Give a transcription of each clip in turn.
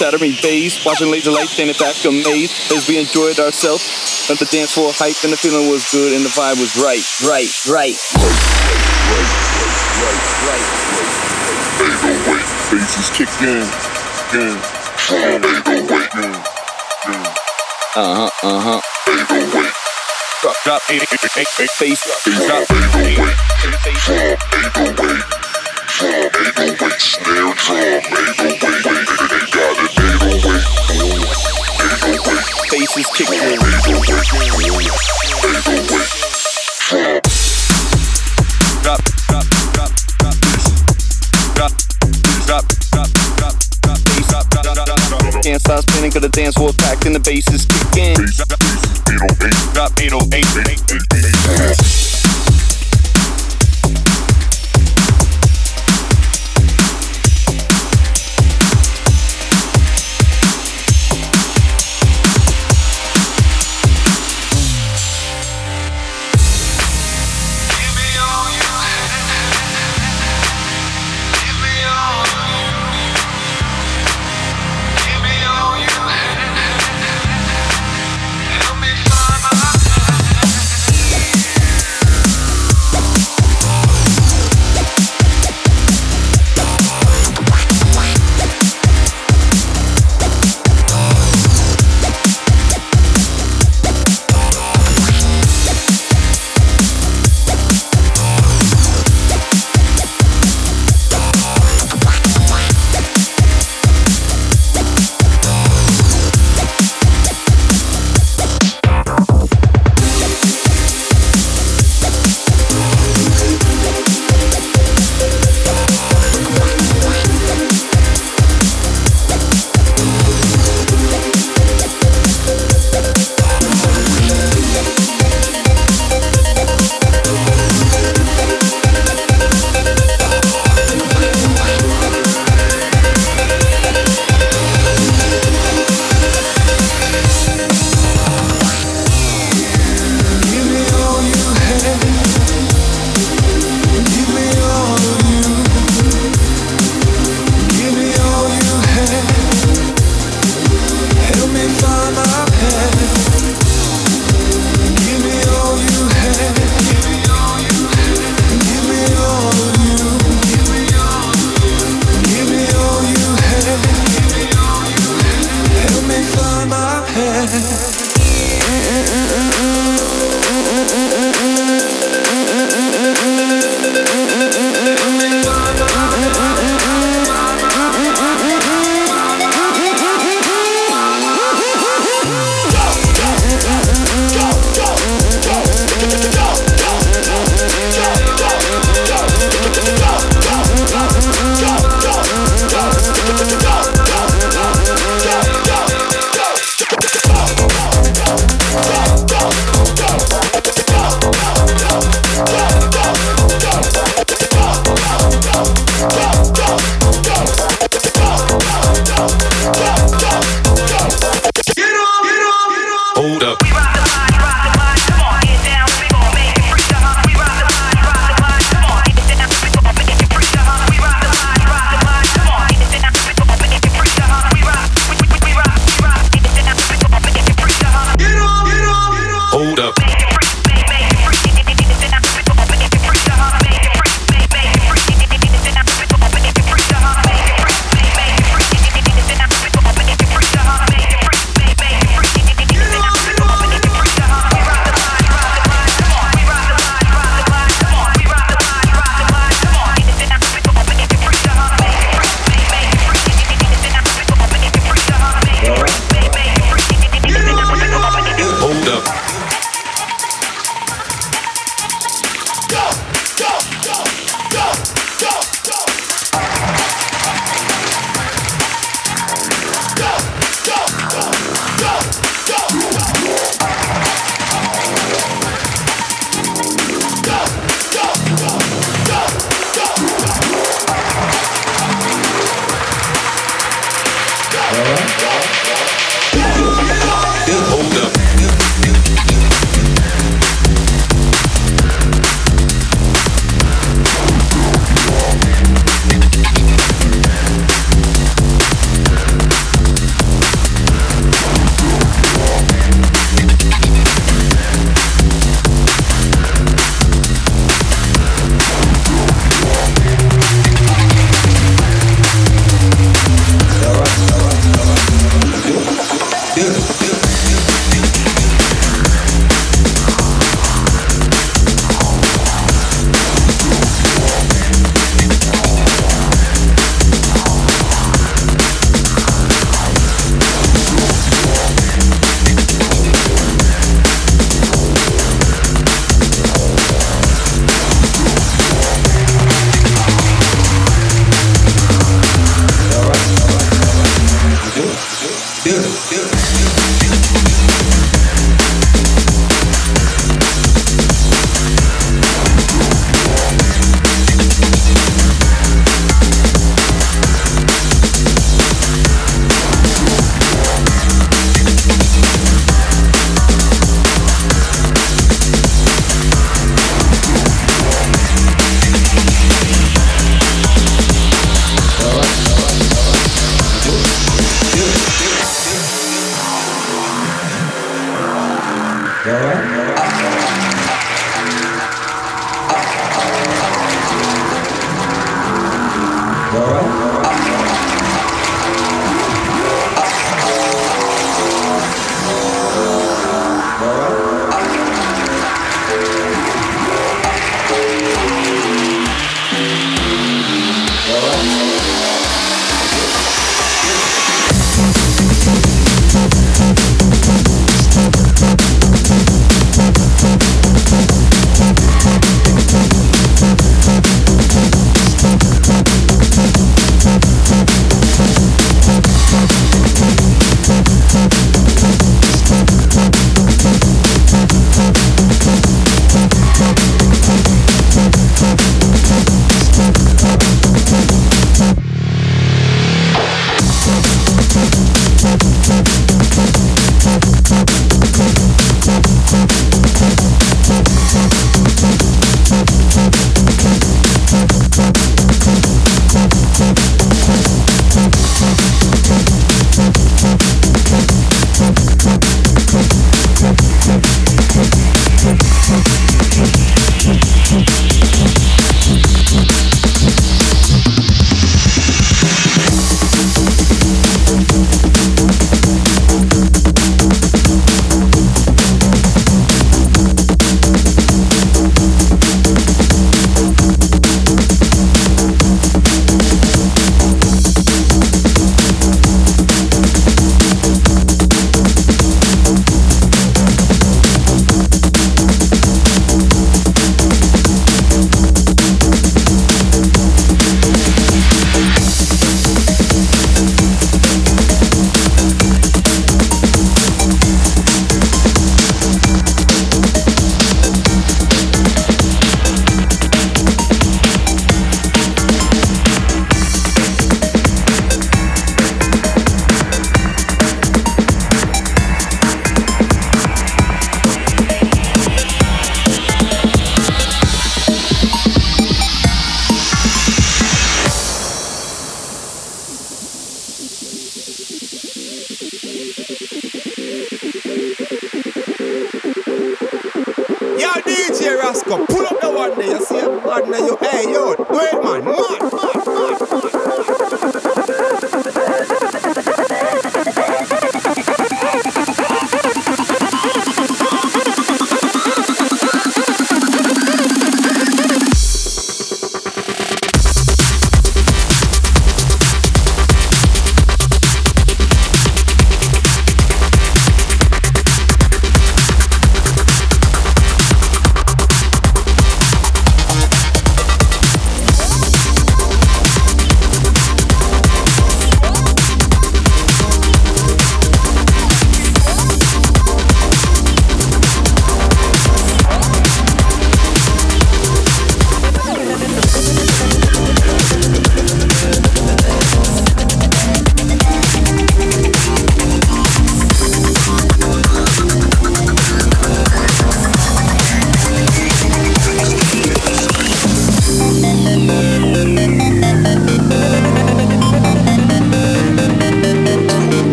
Shattering bass. Watching laser lights standing back amazed as we enjoyed ourselves. Let the dance floor hype and the feeling was good and the vibe was right, right, right. 808, bass is kicking. Yeah. Drum 808, Uh huh, uh huh. 808, drop, drop 808, Bass, drop 808, drum 808, drum 808, snare drum 808, they got it 808, 808, bass is kicking. 808, drop, drop, drop, drop this, bass, is kicking. Drop 808,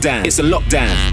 lockdown. It's a lockdown.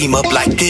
Team up like this,